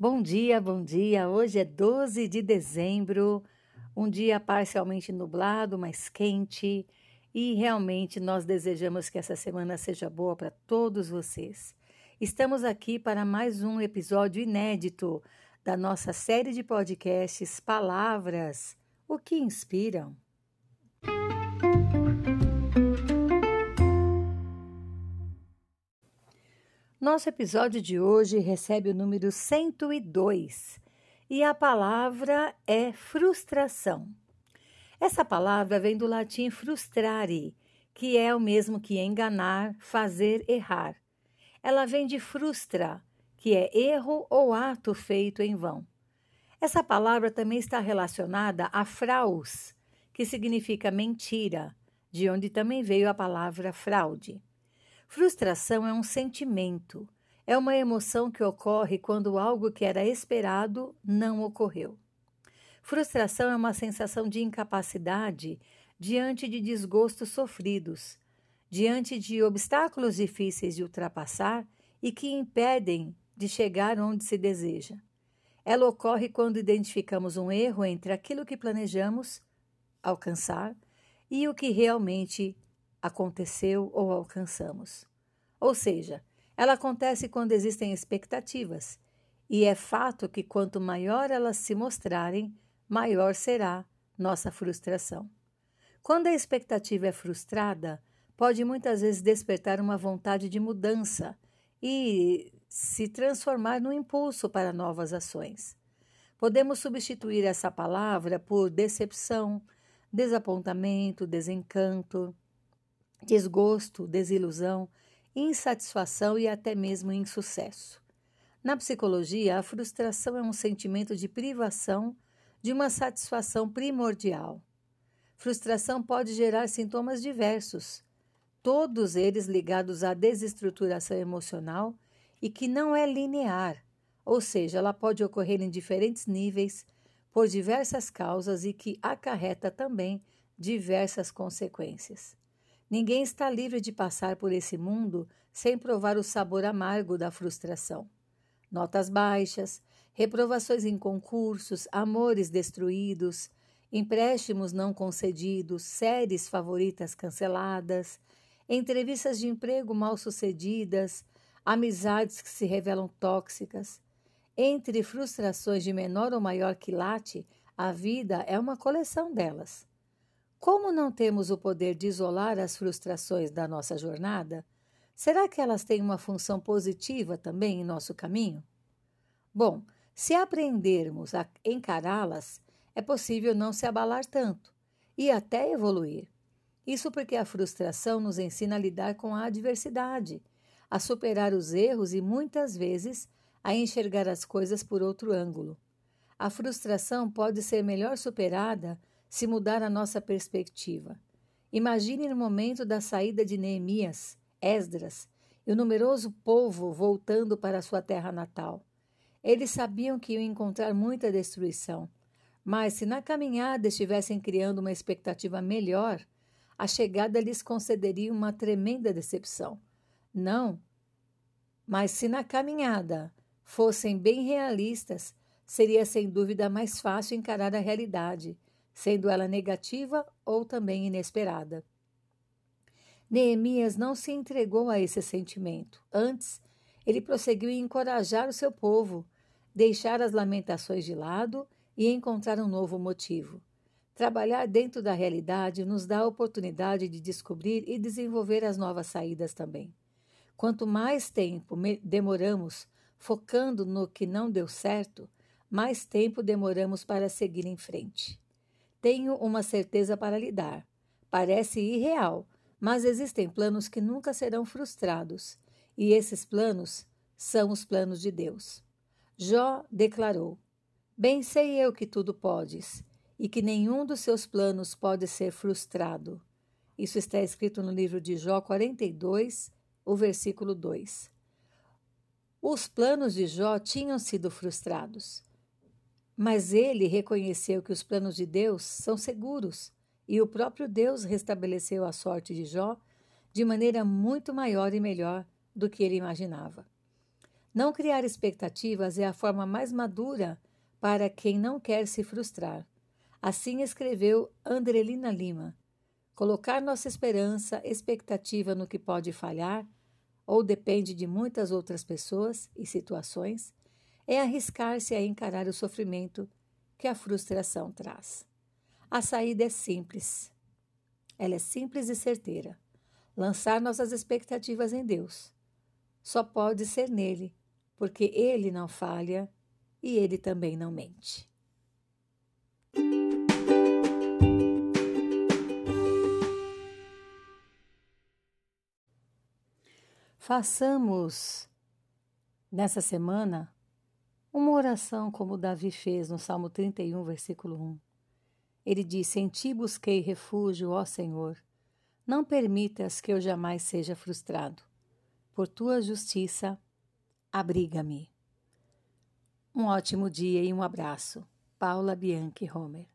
Bom dia, bom dia. Hoje é 12 de dezembro, um dia parcialmente nublado, mas quente, e realmente nós desejamos que essa semana seja boa para todos vocês. Estamos aqui para mais um episódio inédito da nossa série de podcasts Palavras, o que inspiram. Nosso episódio de hoje recebe o número 102 e a palavra é frustração. Essa palavra vem do latim frustrare, que é o mesmo que enganar, fazer errar. Ela vem de frustra, que é erro ou ato feito em vão. Essa palavra também está relacionada a fraus, que significa mentira, de onde também veio a palavra fraude. Frustração é um sentimento, é uma emoção que ocorre quando algo que era esperado não ocorreu. Frustração é uma sensação de incapacidade diante de desgostos sofridos, diante de obstáculos difíceis de ultrapassar e que impedem de chegar onde se deseja. Ela ocorre quando identificamos um erro entre aquilo que planejamos alcançar e o que realmente aconteceu ou alcançamos. Ou seja, ela acontece quando existem expectativas, e é fato que quanto maior elas se mostrarem, maior será nossa frustração. Quando a expectativa é frustrada, pode muitas vezes despertar uma vontade de mudança e se transformar no impulso para novas ações. Podemos substituir essa palavra por decepção, desapontamento, desencanto, desgosto, desilusão, insatisfação e até mesmo insucesso. Na psicologia, a frustração é um sentimento de privação de uma satisfação primordial. Frustração pode gerar sintomas diversos, todos eles ligados à desestruturação emocional e que não é linear, ou seja, ela pode ocorrer em diferentes níveis, por diversas causas e que acarreta também diversas consequências. Ninguém está livre de passar por esse mundo sem provar o sabor amargo da frustração. Notas baixas, reprovações em concursos, amores destruídos, empréstimos não concedidos, séries favoritas canceladas, entrevistas de emprego mal sucedidas, amizades que se revelam tóxicas. Entre frustrações de menor ou maior quilate, a vida é uma coleção delas. Como não temos o poder de isolar as frustrações da nossa jornada, será que elas têm uma função positiva também em nosso caminho? Bom, se aprendermos a encará-las, é possível não se abalar tanto e até evoluir. Isso porque a frustração nos ensina a lidar com a adversidade, a superar os erros e muitas vezes a enxergar as coisas por outro ângulo. A frustração pode ser melhor superada se mudar a nossa perspectiva. Imagine no momento da saída de Neemias, Esdras e o numeroso povo voltando para sua terra natal. Eles sabiam que iam encontrar muita destruição, mas se na caminhada estivessem criando uma expectativa melhor, a chegada lhes concederia uma tremenda decepção. Não, mas se na caminhada fossem bem realistas, seria sem dúvida mais fácil encarar a realidade sendo ela negativa ou também inesperada. Neemias não se entregou a esse sentimento. Antes, ele prosseguiu em encorajar o seu povo, deixar as lamentações de lado e encontrar um novo motivo. Trabalhar dentro da realidade nos dá a oportunidade de descobrir e desenvolver as novas saídas também. Quanto mais tempo demoramos focando no que não deu certo, mais tempo demoramos para seguir em frente. Tenho uma certeza para lhe dar. Parece irreal, mas existem planos que nunca serão frustrados, e esses planos são os planos de Deus. Jó declarou: Bem sei eu que tudo podes, e que nenhum dos seus planos pode ser frustrado. Isso está escrito no livro de Jó 42, o versículo 2. Os planos de Jó tinham sido frustrados. Mas ele reconheceu que os planos de Deus são seguros e o próprio Deus restabeleceu a sorte de Jó de maneira muito maior e melhor do que ele imaginava. Não criar expectativas é a forma mais madura para quem não quer se frustrar. Assim escreveu Andrelina Lima. Colocar nossa esperança, expectativa no que pode falhar, ou depende de muitas outras pessoas e situações, é arriscar-se a encarar o sofrimento que a frustração traz. A saída é simples. Ela é simples e certeira. Lançar nossas expectativas em Deus. Só pode ser nele porque ele não falha e ele também não mente. Façamos nessa semana uma oração como Davi fez no Salmo 31, versículo 1. Ele disse: Em ti busquei refúgio, ó Senhor. Não permitas que eu jamais seja frustrado. Por tua justiça, abriga-me. Um ótimo dia e um abraço. Paula Bianchi Homer